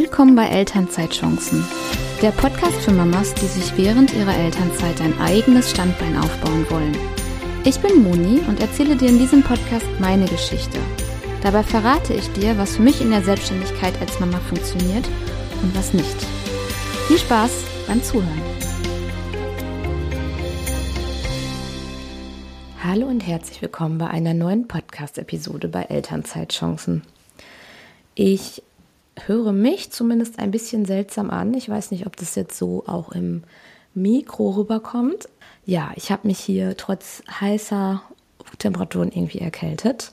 Willkommen bei Elternzeitchancen, der Podcast für Mamas, die sich während ihrer Elternzeit ein eigenes Standbein aufbauen wollen. Ich bin Moni und erzähle dir in diesem Podcast meine Geschichte. Dabei verrate ich dir, was für mich in der Selbstständigkeit als Mama funktioniert und was nicht. Viel Spaß beim Zuhören. Hallo und herzlich willkommen bei einer neuen Podcast-Episode bei Elternzeitchancen. Ich höre mich zumindest ein bisschen seltsam an. Ich weiß nicht, ob das jetzt so auch im Mikro rüberkommt. Ja, ich habe mich hier trotz heißer Temperaturen irgendwie erkältet.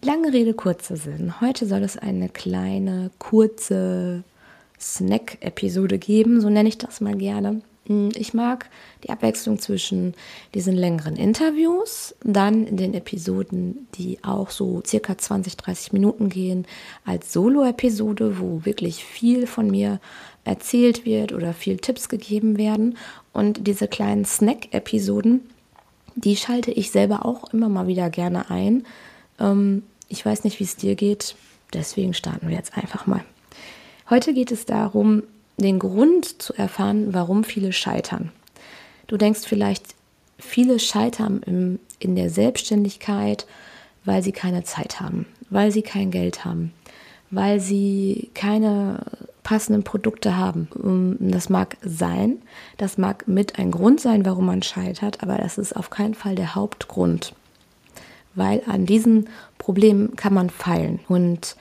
Lange Rede, kurzer Sinn. Heute soll es eine kleine, kurze Snack-Episode geben, so nenne ich das mal gerne. Hm, ich mag die Abwechslung zwischen diesen längeren Interviews, dann in den Episoden, die auch so circa 20, 30 Minuten gehen, als Solo-Episode, wo wirklich viel von mir erzählt wird oder viel Tipps gegeben werden. Und diese kleinen Snack-Episoden, die schalte ich selber auch immer mal wieder gerne ein. Ähm, ich weiß nicht, wie es dir geht, deswegen starten wir jetzt einfach mal. Heute geht es darum, den Grund zu erfahren, warum viele scheitern. Du denkst vielleicht, viele scheitern im, in der Selbstständigkeit, weil sie keine Zeit haben, weil sie kein Geld haben, weil sie keine passenden Produkte haben. Das mag sein, das mag mit ein Grund sein, warum man scheitert, aber das ist auf keinen Fall der Hauptgrund, weil an diesen Problemen kann man feilen und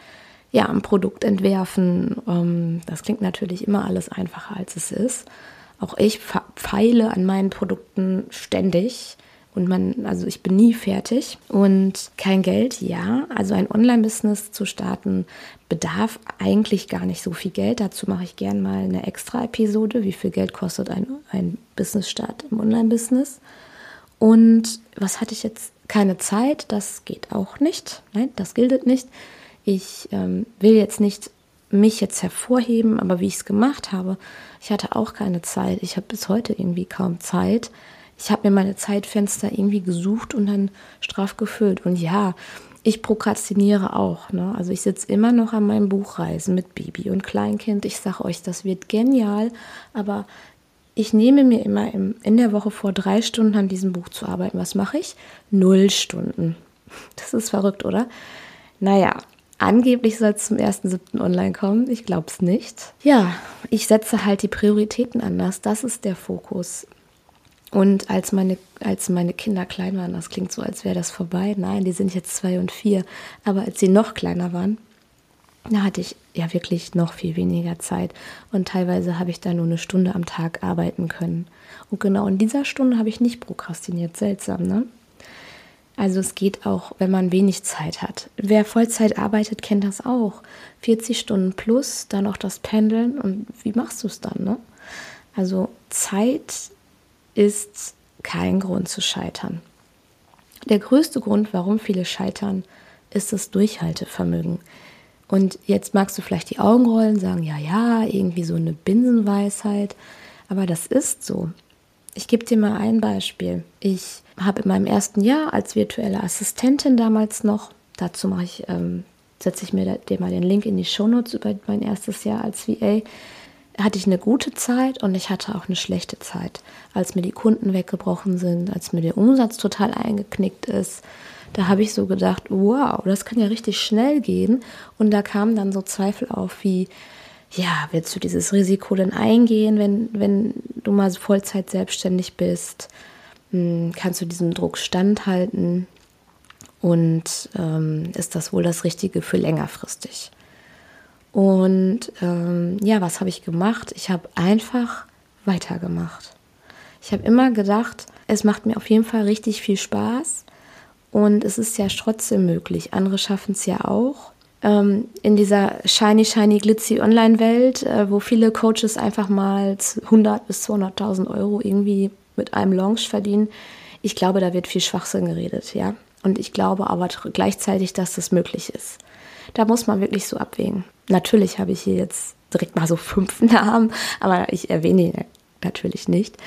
ja, ein Produkt entwerfen. Ähm, das klingt natürlich immer alles einfacher, als es ist. Auch ich feile an meinen Produkten ständig. Und man, also ich bin nie fertig. Und kein Geld, ja. Also ein Online-Business zu starten bedarf eigentlich gar nicht so viel Geld. Dazu mache ich gern mal eine extra Episode. Wie viel Geld kostet ein, ein Business-Start im Online-Business? Und was hatte ich jetzt? Keine Zeit, das geht auch nicht. Nein, das gilt nicht. Ich ähm, will jetzt nicht mich jetzt hervorheben, aber wie ich es gemacht habe, ich hatte auch keine Zeit. Ich habe bis heute irgendwie kaum Zeit. Ich habe mir meine Zeitfenster irgendwie gesucht und dann straff gefüllt. Und ja, ich prokrastiniere auch. Ne? Also ich sitze immer noch an meinem Buchreisen mit Baby und Kleinkind. Ich sage euch, das wird genial, aber ich nehme mir immer im, in der Woche vor, drei Stunden an diesem Buch zu arbeiten. Was mache ich? Null Stunden. Das ist verrückt, oder? Naja, Angeblich soll es zum 1.7. online kommen. Ich glaube es nicht. Ja, ich setze halt die Prioritäten anders. Das ist der Fokus. Und als meine, als meine Kinder klein waren, das klingt so, als wäre das vorbei. Nein, die sind jetzt zwei und vier. Aber als sie noch kleiner waren, da hatte ich ja wirklich noch viel weniger Zeit. Und teilweise habe ich da nur eine Stunde am Tag arbeiten können. Und genau in dieser Stunde habe ich nicht prokrastiniert. Seltsam, ne? Also es geht auch, wenn man wenig Zeit hat. Wer Vollzeit arbeitet, kennt das auch. 40 Stunden plus, dann auch das Pendeln und wie machst du es dann? Ne? Also Zeit ist kein Grund zu scheitern. Der größte Grund, warum viele scheitern, ist das Durchhaltevermögen. Und jetzt magst du vielleicht die Augen rollen, sagen, ja, ja, irgendwie so eine Binsenweisheit. Aber das ist so. Ich gebe dir mal ein Beispiel. Ich habe in meinem ersten Jahr als virtuelle Assistentin damals noch, dazu mache ich, ähm, setze ich mir dir mal den Link in die Shownotes über mein erstes Jahr als VA, hatte ich eine gute Zeit und ich hatte auch eine schlechte Zeit. Als mir die Kunden weggebrochen sind, als mir der Umsatz total eingeknickt ist, da habe ich so gedacht, wow, das kann ja richtig schnell gehen. Und da kamen dann so Zweifel auf wie, ja, willst du dieses Risiko denn eingehen, wenn, wenn du mal Vollzeit selbstständig bist? Hm, kannst du diesem Druck standhalten? Und ähm, ist das wohl das Richtige für längerfristig? Und ähm, ja, was habe ich gemacht? Ich habe einfach weitergemacht. Ich habe immer gedacht, es macht mir auf jeden Fall richtig viel Spaß und es ist ja trotzdem möglich. Andere schaffen es ja auch ähm, in dieser shiny, shiny, glitzy Online-Welt, äh, wo viele Coaches einfach mal 100 bis 200.000 Euro irgendwie mit einem Launch verdienen. Ich glaube, da wird viel Schwachsinn geredet, ja. Und ich glaube aber gleichzeitig, dass das möglich ist. Da muss man wirklich so abwägen. Natürlich habe ich hier jetzt direkt mal so fünf Namen, aber ich erwähne ihn natürlich nicht.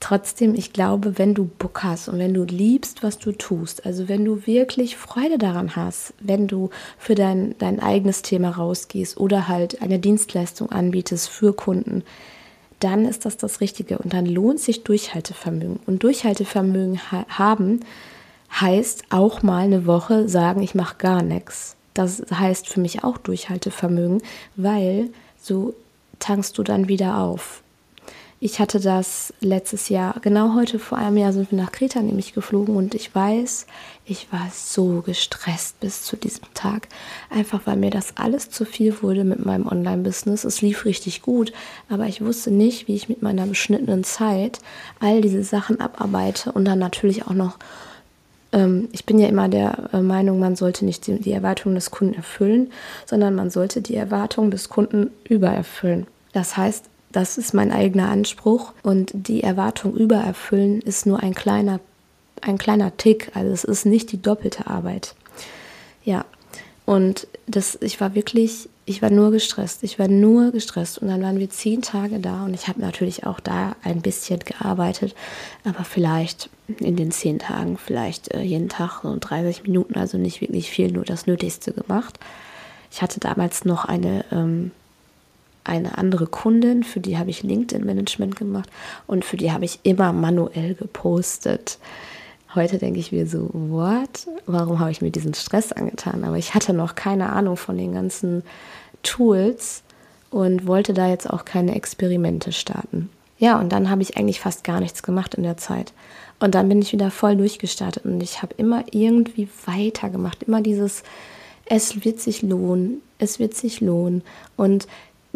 Trotzdem, ich glaube, wenn du Bock hast und wenn du liebst, was du tust, also wenn du wirklich Freude daran hast, wenn du für dein, dein eigenes Thema rausgehst oder halt eine Dienstleistung anbietest für Kunden, dann ist das das Richtige und dann lohnt sich Durchhaltevermögen. Und Durchhaltevermögen ha haben heißt auch mal eine Woche sagen, ich mache gar nichts. Das heißt für mich auch Durchhaltevermögen, weil so tankst du dann wieder auf. Ich hatte das letztes Jahr, genau heute vor einem Jahr sind wir nach Kreta nämlich geflogen und ich weiß, ich war so gestresst bis zu diesem Tag. Einfach weil mir das alles zu viel wurde mit meinem Online-Business. Es lief richtig gut, aber ich wusste nicht, wie ich mit meiner beschnittenen Zeit all diese Sachen abarbeite und dann natürlich auch noch ähm, ich bin ja immer der äh, Meinung, man sollte nicht die, die Erwartungen des Kunden erfüllen, sondern man sollte die Erwartungen des Kunden übererfüllen. Das heißt, das ist mein eigener Anspruch und die Erwartung übererfüllen ist nur ein kleiner, ein kleiner Tick. Also es ist nicht die doppelte Arbeit. Ja, und das, ich war wirklich, ich war nur gestresst. Ich war nur gestresst. Und dann waren wir zehn Tage da und ich habe natürlich auch da ein bisschen gearbeitet, aber vielleicht in den zehn Tagen, vielleicht äh, jeden Tag so 30 Minuten, also nicht wirklich viel, nur das Nötigste gemacht. Ich hatte damals noch eine ähm, eine andere Kundin, für die habe ich LinkedIn-Management gemacht und für die habe ich immer manuell gepostet. Heute denke ich mir so, what? Warum habe ich mir diesen Stress angetan? Aber ich hatte noch keine Ahnung von den ganzen Tools und wollte da jetzt auch keine Experimente starten. Ja, und dann habe ich eigentlich fast gar nichts gemacht in der Zeit. Und dann bin ich wieder voll durchgestartet und ich habe immer irgendwie weitergemacht. Immer dieses, es wird sich lohnen, es wird sich lohnen. Und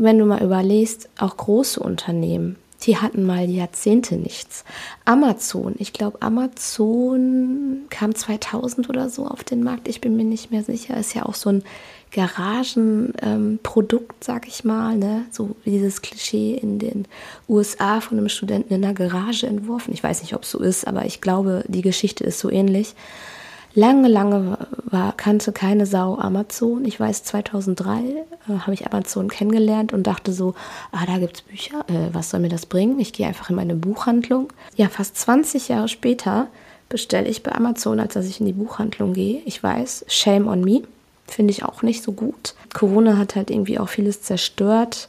wenn du mal überlegst, auch große Unternehmen, die hatten mal Jahrzehnte nichts. Amazon, ich glaube, Amazon kam 2000 oder so auf den Markt, ich bin mir nicht mehr sicher, ist ja auch so ein Garagenprodukt, ähm, sag ich mal, ne? so dieses Klischee in den USA von einem Studenten in einer Garage entworfen. Ich weiß nicht, ob es so ist, aber ich glaube, die Geschichte ist so ähnlich. Lange, lange war, kannte keine Sau Amazon. Ich weiß, 2003 äh, habe ich Amazon kennengelernt und dachte so, ah, da gibt es Bücher, äh, was soll mir das bringen? Ich gehe einfach in meine Buchhandlung. Ja, fast 20 Jahre später bestelle ich bei Amazon, als dass ich in die Buchhandlung gehe. Ich weiß, shame on me, finde ich auch nicht so gut. Corona hat halt irgendwie auch vieles zerstört,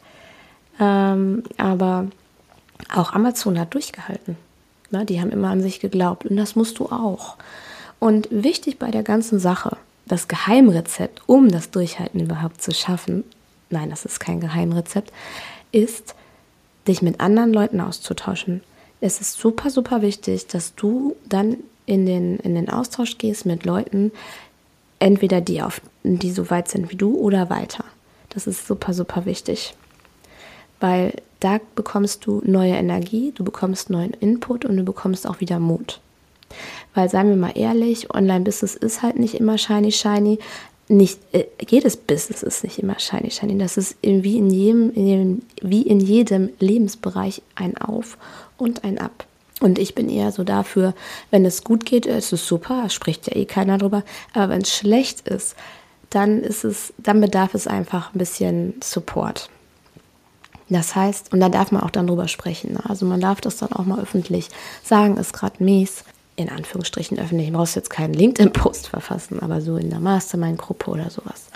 ähm, aber auch Amazon hat durchgehalten. Na, die haben immer an sich geglaubt und das musst du auch. Und wichtig bei der ganzen Sache, das Geheimrezept, um das Durchhalten überhaupt zu schaffen, nein, das ist kein Geheimrezept, ist, dich mit anderen Leuten auszutauschen. Es ist super, super wichtig, dass du dann in den, in den Austausch gehst mit Leuten, entweder die, auf, die so weit sind wie du oder weiter. Das ist super, super wichtig. Weil da bekommst du neue Energie, du bekommst neuen Input und du bekommst auch wieder Mut. Weil, seien wir mal ehrlich, Online-Business ist halt nicht immer shiny, shiny. Nicht, äh, jedes Business ist nicht immer shiny, shiny. Das ist wie in jedem, in jedem, wie in jedem Lebensbereich ein Auf und ein Ab. Und ich bin eher so dafür, wenn es gut geht, ist es super, spricht ja eh keiner drüber. Aber wenn es schlecht ist, dann ist es, dann bedarf es einfach ein bisschen Support. Das heißt, und da darf man auch dann drüber sprechen. Ne? Also man darf das dann auch mal öffentlich sagen, ist gerade mies in Anführungsstrichen öffentlich, ich brauchst jetzt keinen LinkedIn-Post verfassen, aber so in der Mastermind-Gruppe oder sowas.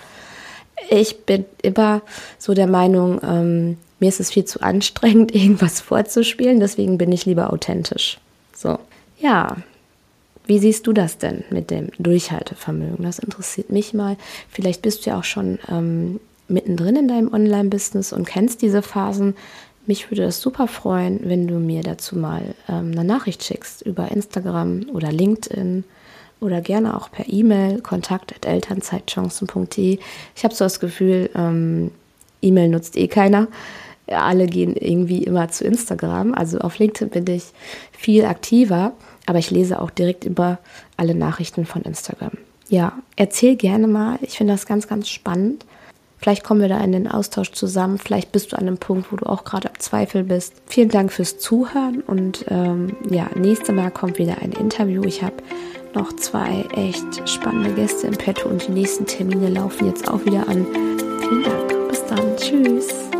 Ich bin immer so der Meinung, ähm, mir ist es viel zu anstrengend, irgendwas vorzuspielen, deswegen bin ich lieber authentisch. So, ja. Wie siehst du das denn mit dem Durchhaltevermögen? Das interessiert mich mal. Vielleicht bist du ja auch schon ähm, mittendrin in deinem Online-Business und kennst diese Phasen. Mich würde das super freuen, wenn du mir dazu mal ähm, eine Nachricht schickst über Instagram oder LinkedIn oder gerne auch per E-Mail kontakt.elternzeitchancen.de. Ich habe so das Gefühl, ähm, E-Mail nutzt eh keiner. Alle gehen irgendwie immer zu Instagram. Also auf LinkedIn bin ich viel aktiver, aber ich lese auch direkt über alle Nachrichten von Instagram. Ja, erzähl gerne mal. Ich finde das ganz, ganz spannend. Vielleicht kommen wir da in den Austausch zusammen. Vielleicht bist du an einem Punkt, wo du auch gerade am Zweifel bist. Vielen Dank fürs Zuhören und ähm, ja, nächstes Mal kommt wieder ein Interview. Ich habe noch zwei echt spannende Gäste im Petto und die nächsten Termine laufen jetzt auch wieder an. Vielen Dank. Bis dann. Tschüss.